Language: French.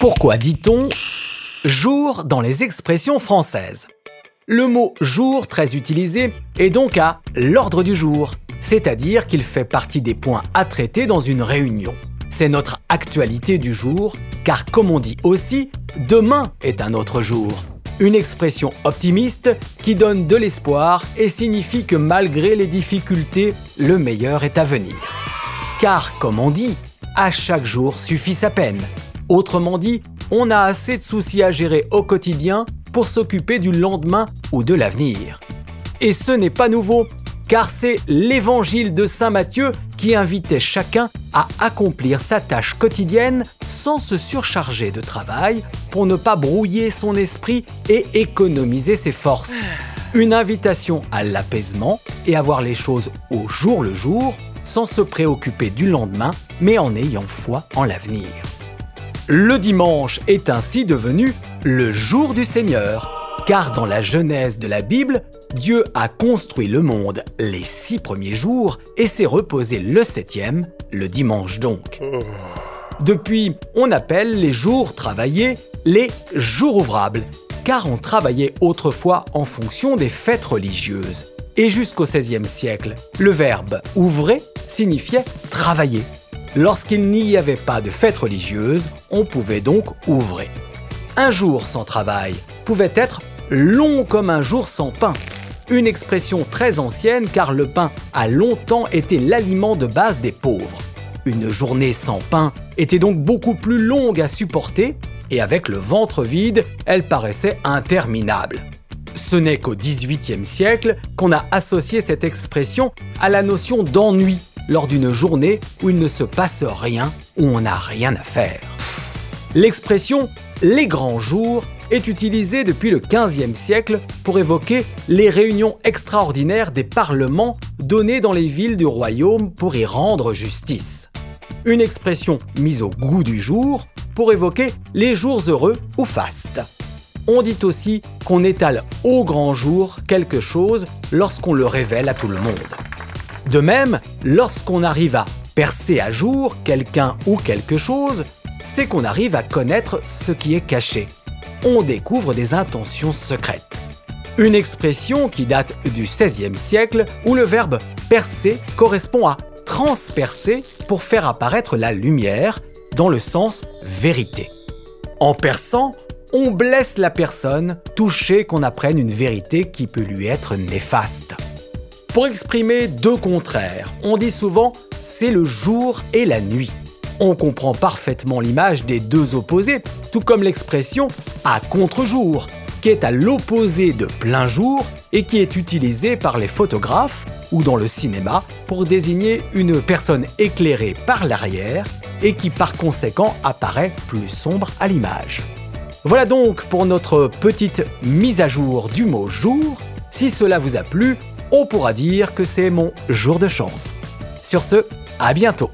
Pourquoi dit-on jour dans les expressions françaises? Le mot jour très utilisé est donc à l'ordre du jour, c'est-à-dire qu'il fait partie des points à traiter dans une réunion. C'est notre actualité du jour, car comme on dit aussi, demain est un autre jour. Une expression optimiste qui donne de l'espoir et signifie que malgré les difficultés, le meilleur est à venir. Car comme on dit, à chaque jour suffit sa peine. Autrement dit, on a assez de soucis à gérer au quotidien pour s'occuper du lendemain ou de l'avenir. Et ce n'est pas nouveau, car c'est l'évangile de Saint Matthieu qui invitait chacun à accomplir sa tâche quotidienne sans se surcharger de travail pour ne pas brouiller son esprit et économiser ses forces. Une invitation à l'apaisement et à voir les choses au jour le jour sans se préoccuper du lendemain mais en ayant foi en l'avenir. Le dimanche est ainsi devenu le jour du Seigneur, car dans la Genèse de la Bible, Dieu a construit le monde les six premiers jours et s'est reposé le septième, le dimanche donc. Depuis, on appelle les jours travaillés les jours ouvrables, car on travaillait autrefois en fonction des fêtes religieuses. Et jusqu'au XVIe siècle, le verbe ouvrer signifiait travailler. Lorsqu'il n'y avait pas de fête religieuse, on pouvait donc ouvrer. Un jour sans travail pouvait être long comme un jour sans pain. Une expression très ancienne car le pain a longtemps été l'aliment de base des pauvres. Une journée sans pain était donc beaucoup plus longue à supporter et avec le ventre vide, elle paraissait interminable. Ce n'est qu'au XVIIIe siècle qu'on a associé cette expression à la notion d'ennui lors d'une journée où il ne se passe rien, où on n'a rien à faire. L'expression les grands jours est utilisée depuis le XVe siècle pour évoquer les réunions extraordinaires des parlements données dans les villes du royaume pour y rendre justice. Une expression mise au goût du jour pour évoquer les jours heureux ou fastes. On dit aussi qu'on étale au grand jour quelque chose lorsqu'on le révèle à tout le monde. De même, lorsqu'on arrive à percer à jour quelqu'un ou quelque chose, c'est qu'on arrive à connaître ce qui est caché. On découvre des intentions secrètes. Une expression qui date du XVIe siècle où le verbe percer correspond à transpercer pour faire apparaître la lumière dans le sens vérité. En perçant, on blesse la personne touchée qu'on apprenne une vérité qui peut lui être néfaste. Pour exprimer deux contraires, on dit souvent c'est le jour et la nuit. On comprend parfaitement l'image des deux opposés, tout comme l'expression à contre-jour, qui est à l'opposé de plein jour et qui est utilisée par les photographes ou dans le cinéma pour désigner une personne éclairée par l'arrière et qui par conséquent apparaît plus sombre à l'image. Voilà donc pour notre petite mise à jour du mot jour. Si cela vous a plu, on pourra dire que c'est mon jour de chance. Sur ce, à bientôt